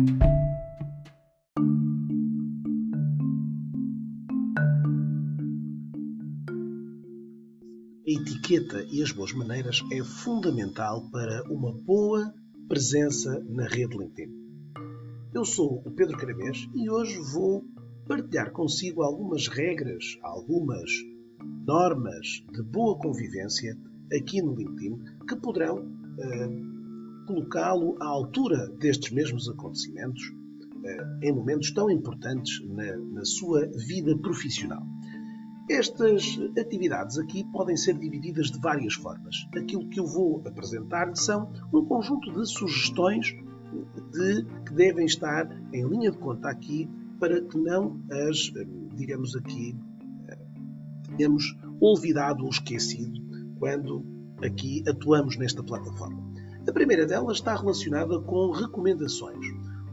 A etiqueta e as boas maneiras é fundamental para uma boa presença na rede LinkedIn. Eu sou o Pedro Caramês e hoje vou partilhar consigo algumas regras, algumas normas de boa convivência aqui no LinkedIn que poderão uh, colocá-lo à altura destes mesmos acontecimentos eh, em momentos tão importantes na, na sua vida profissional. Estas atividades aqui podem ser divididas de várias formas. Aquilo que eu vou apresentar são um conjunto de sugestões de, que devem estar em linha de conta aqui para que não as, eh, digamos aqui, eh, tenhamos olvidado ou esquecido quando aqui atuamos nesta plataforma. A primeira delas está relacionada com recomendações.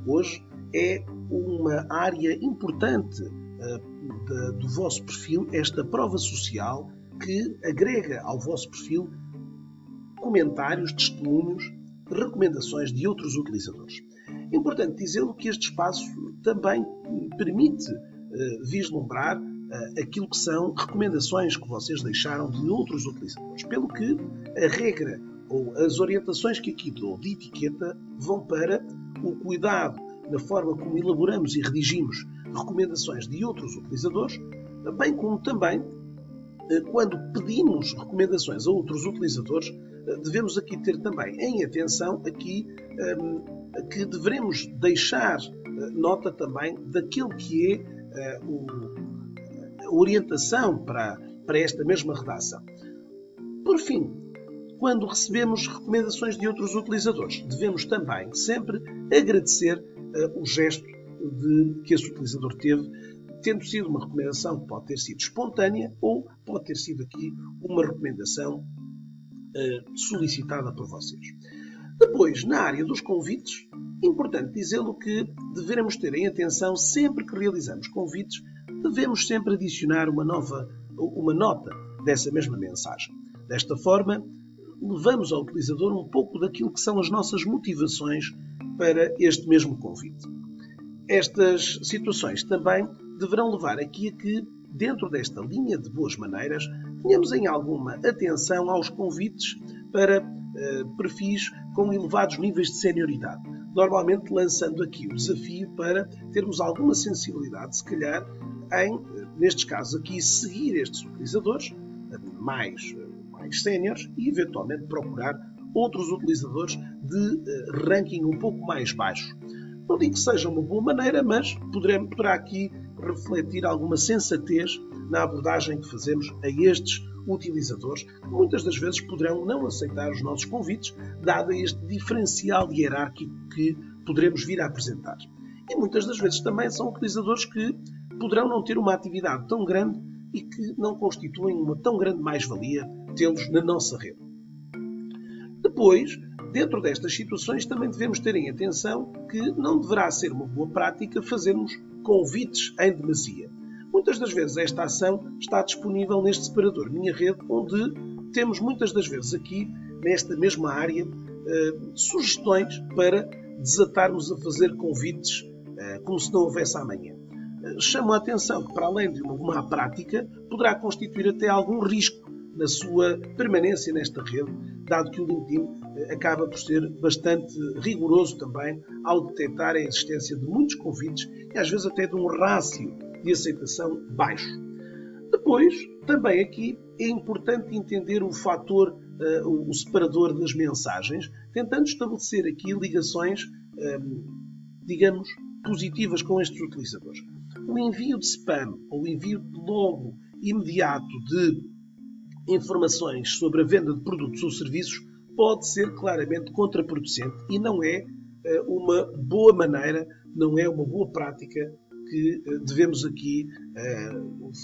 Hoje é uma área importante uh, de, do vosso perfil, esta prova social que agrega ao vosso perfil comentários, testemunhos, recomendações de outros utilizadores. É importante dizê-lo que este espaço também permite uh, vislumbrar uh, aquilo que são recomendações que vocês deixaram de outros utilizadores. Pelo que a regra ou as orientações que aqui dou de etiqueta vão para o cuidado na forma como elaboramos e redigimos recomendações de outros utilizadores, bem como também eh, quando pedimos recomendações a outros utilizadores, eh, devemos aqui ter também em atenção aqui ehm, que devemos deixar eh, nota também daquilo que é a orientação para, para esta mesma redação. Por fim, quando recebemos recomendações de outros utilizadores. Devemos também sempre agradecer uh, o gesto de, que esse utilizador teve, tendo sido uma recomendação que pode ter sido espontânea ou pode ter sido aqui uma recomendação uh, solicitada por vocês. Depois, na área dos convites, importante dizê-lo que devemos ter em atenção sempre que realizamos convites, devemos sempre adicionar uma nova uma nota dessa mesma mensagem. Desta forma, levamos ao utilizador um pouco daquilo que são as nossas motivações para este mesmo convite. Estas situações também deverão levar aqui a que, dentro desta linha de boas maneiras, tenhamos em alguma atenção aos convites para uh, perfis com elevados níveis de senioridade. Normalmente lançando aqui o desafio para termos alguma sensibilidade, se calhar, em, nestes casos aqui, seguir estes utilizadores mais mais séniores e eventualmente procurar outros utilizadores de eh, ranking um pouco mais baixo. Não digo que seja uma boa maneira, mas poderemos, poderá aqui refletir alguma sensatez na abordagem que fazemos a estes utilizadores, que muitas das vezes poderão não aceitar os nossos convites, dado este diferencial hierárquico que poderemos vir a apresentar. E muitas das vezes também são utilizadores que poderão não ter uma atividade tão grande e que não constituem uma tão grande mais-valia tê-los na nossa rede. Depois, dentro destas situações, também devemos ter em atenção que não deverá ser uma boa prática fazermos convites em demasia. Muitas das vezes esta ação está disponível neste separador Minha Rede, onde temos muitas das vezes aqui, nesta mesma área, eh, sugestões para desatarmos a fazer convites eh, como se não houvesse amanhã. Eh, chamo a atenção que, para além de uma má prática, poderá constituir até algum risco na sua permanência nesta rede, dado que o LinkedIn eh, acaba por ser bastante rigoroso também ao detectar a existência de muitos convites e às vezes até de um rácio de aceitação baixo. Depois, também aqui é importante entender o fator, uh, o separador das mensagens, tentando estabelecer aqui ligações, um, digamos, positivas com estes utilizadores. O envio de spam ou o envio logo imediato de informações sobre a venda de produtos ou serviços pode ser claramente contraproducente e não é uma boa maneira, não é uma boa prática que devemos aqui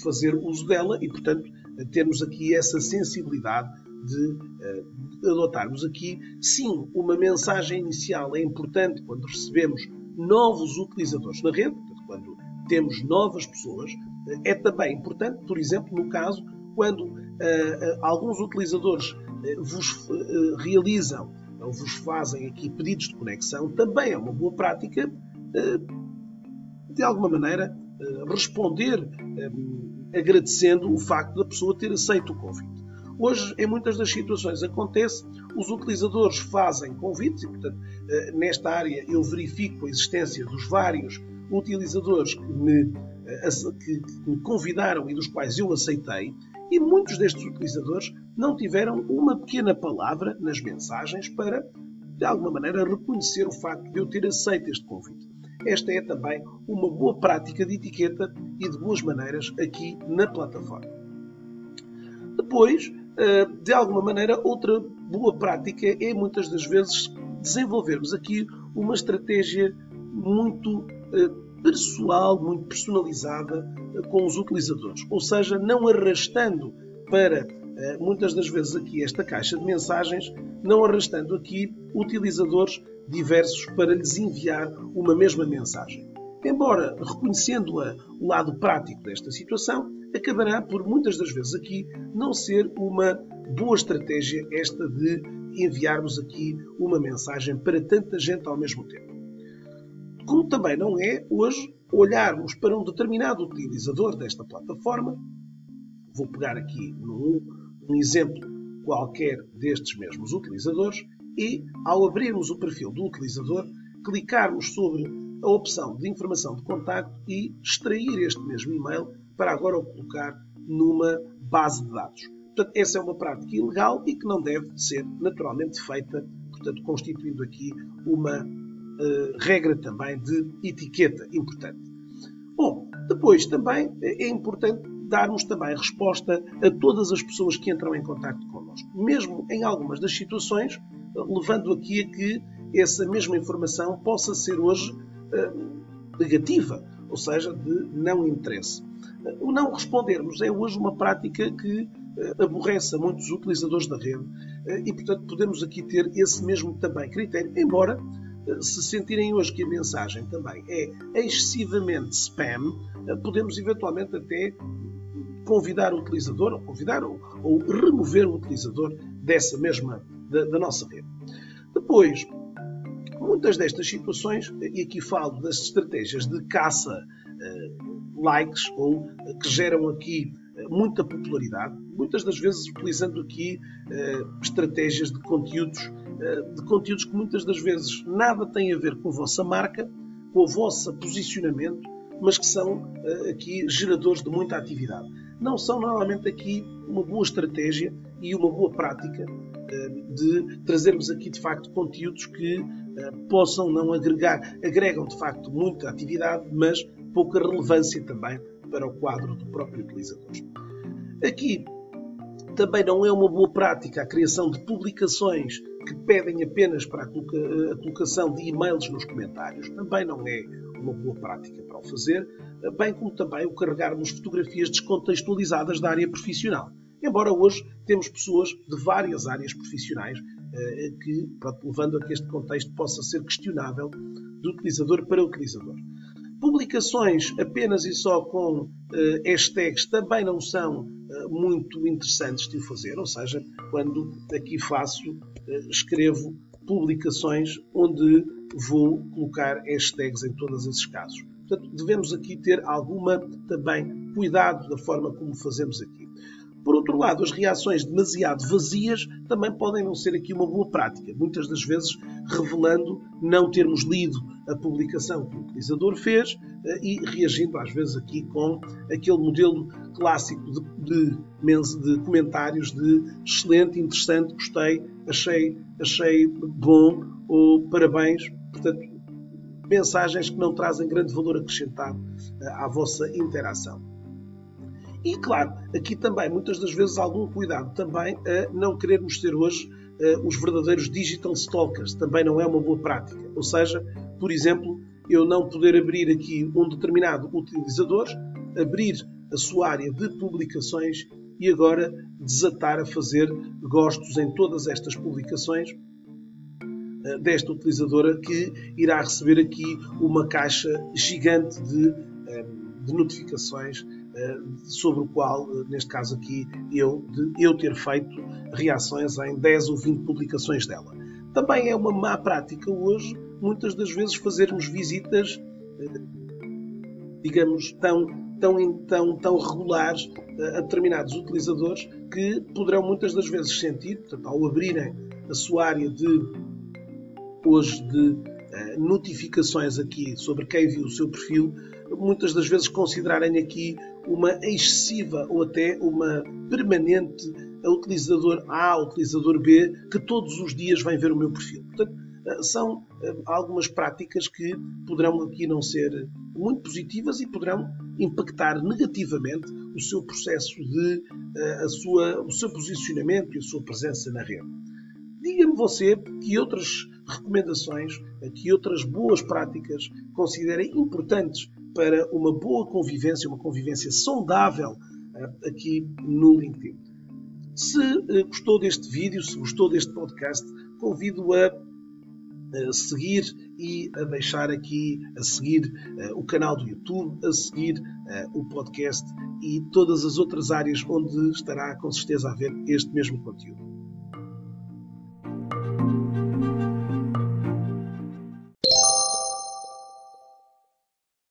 fazer uso dela e, portanto, termos aqui essa sensibilidade de adotarmos aqui, sim, uma mensagem inicial. É importante quando recebemos novos utilizadores na rede, temos novas pessoas, é também importante, por exemplo, no caso quando uh, alguns utilizadores vos realizam ou vos fazem aqui pedidos de conexão, também é uma boa prática, de alguma maneira, responder agradecendo o facto da pessoa ter aceito o convite. Hoje, em muitas das situações, acontece, os utilizadores fazem convites e, portanto, nesta área eu verifico a existência dos vários utilizadores que me, que me convidaram e dos quais eu aceitei, e muitos destes utilizadores não tiveram uma pequena palavra nas mensagens para, de alguma maneira, reconhecer o facto de eu ter aceito este convite. Esta é também uma boa prática de etiqueta e de boas maneiras aqui na plataforma. Depois, eh, de alguma maneira, outra boa prática é muitas das vezes desenvolvermos aqui uma estratégia muito eh, pessoal, muito personalizada eh, com os utilizadores. Ou seja, não arrastando para eh, muitas das vezes aqui esta caixa de mensagens, não arrastando aqui utilizadores diversos para lhes enviar uma mesma mensagem. Embora reconhecendo o lado prático desta situação, acabará por muitas das vezes aqui não ser uma boa estratégia esta de enviarmos aqui uma mensagem para tanta gente ao mesmo tempo. Como também não é hoje olharmos para um determinado utilizador desta plataforma. Vou pegar aqui num, um exemplo qualquer destes mesmos utilizadores e, ao abrirmos o perfil do utilizador, clicarmos sobre a opção de informação de contacto e extrair este mesmo e-mail para agora o colocar numa base de dados. Portanto, essa é uma prática ilegal e que não deve ser naturalmente feita, portanto, constituindo aqui uma uh, regra também de etiqueta importante. Bom, depois também é importante darmos também resposta a todas as pessoas que entram em contato connosco, mesmo em algumas das situações, levando aqui a que essa mesma informação possa ser hoje uh, negativa, ou seja, de não interesse. O não respondermos é hoje uma prática que aborrece a muitos utilizadores da rede e, portanto, podemos aqui ter esse mesmo também critério, embora se sentirem hoje que a mensagem também é excessivamente spam, podemos eventualmente até convidar o utilizador, convidar ou, ou remover o utilizador dessa mesma, da, da, nossa rede. Depois, muitas destas situações, e aqui falo das estratégias de caça uh, likes, ou uh, que geram aqui muita popularidade, muitas das vezes utilizando aqui estratégias de conteúdos eh, de conteúdos que muitas das vezes nada têm a ver com a vossa marca, com o vosso posicionamento, mas que são eh, aqui geradores de muita atividade. Não são normalmente aqui uma boa estratégia e uma boa prática eh, de trazermos aqui de facto conteúdos que possam não agregar, agregam de facto muita atividade, mas pouca relevância também para o quadro do próprio utilizador. Aqui também não é uma boa prática a criação de publicações que pedem apenas para a colocação de e-mails nos comentários. Também não é uma boa prática para o fazer, bem como também o carregarmos fotografias descontextualizadas da área profissional. Embora hoje temos pessoas de várias áreas profissionais eh, que, levando a que este contexto possa ser questionável de utilizador para utilizador. Publicações apenas e só com uh, hashtags também não são muito interessantes de fazer, ou seja, quando aqui faço, uh, escrevo publicações onde vou colocar hashtags em todos esses casos. Portanto, devemos aqui ter alguma também cuidado da forma como fazemos aqui. Por outro lado, as reações demasiado vazias também podem não ser aqui uma boa prática, muitas das vezes revelando não termos lido a publicação que o utilizador fez eh, e reagindo às vezes aqui com aquele modelo clássico de, de, de comentários de excelente, interessante, gostei, achei, achei bom ou parabéns. Portanto, mensagens que não trazem grande valor acrescentado eh, à vossa interação. E, claro, aqui também, muitas das vezes, algum cuidado também a não querermos ser hoje os verdadeiros digital stalkers. Também não é uma boa prática. Ou seja, por exemplo, eu não poder abrir aqui um determinado utilizador, abrir a sua área de publicações e agora desatar a fazer gostos em todas estas publicações eh, desta utilizadora que irá receber aqui uma caixa gigante de, eh, de notificações eh, sobre o qual, neste caso aqui, eu, de eu ter feito reações em 10 ou 20 publicações dela. Também é uma má prática hoje, muitas das vezes, fazermos visitas, digamos, tão, tão, tão, tão regulares a determinados utilizadores que poderão muitas das vezes sentir, portanto, ao abrirem a sua área de hoje de notificações aqui sobre quem viu o seu perfil, muitas das vezes considerarem aqui uma excessiva ou até uma permanente utilizador A, utilizador B, que todos os dias vem ver o meu perfil. Portanto, uh, são uh, algumas práticas que poderão aqui não ser muito positivas e poderão impactar negativamente o seu processo de a sua, o seu posicionamento e a sua presença na rede. Diga-me você que outras recomendações, que outras boas práticas considerem importantes para uma boa convivência, uma convivência saudável eh, aqui no LinkedIn. Se eh, gostou deste vídeo, se gostou deste podcast, convido a seguir e a deixar aqui a seguir uh, o canal do YouTube, a seguir o podcast e todas as outras áreas onde estará com certeza a ver este mesmo conteúdo.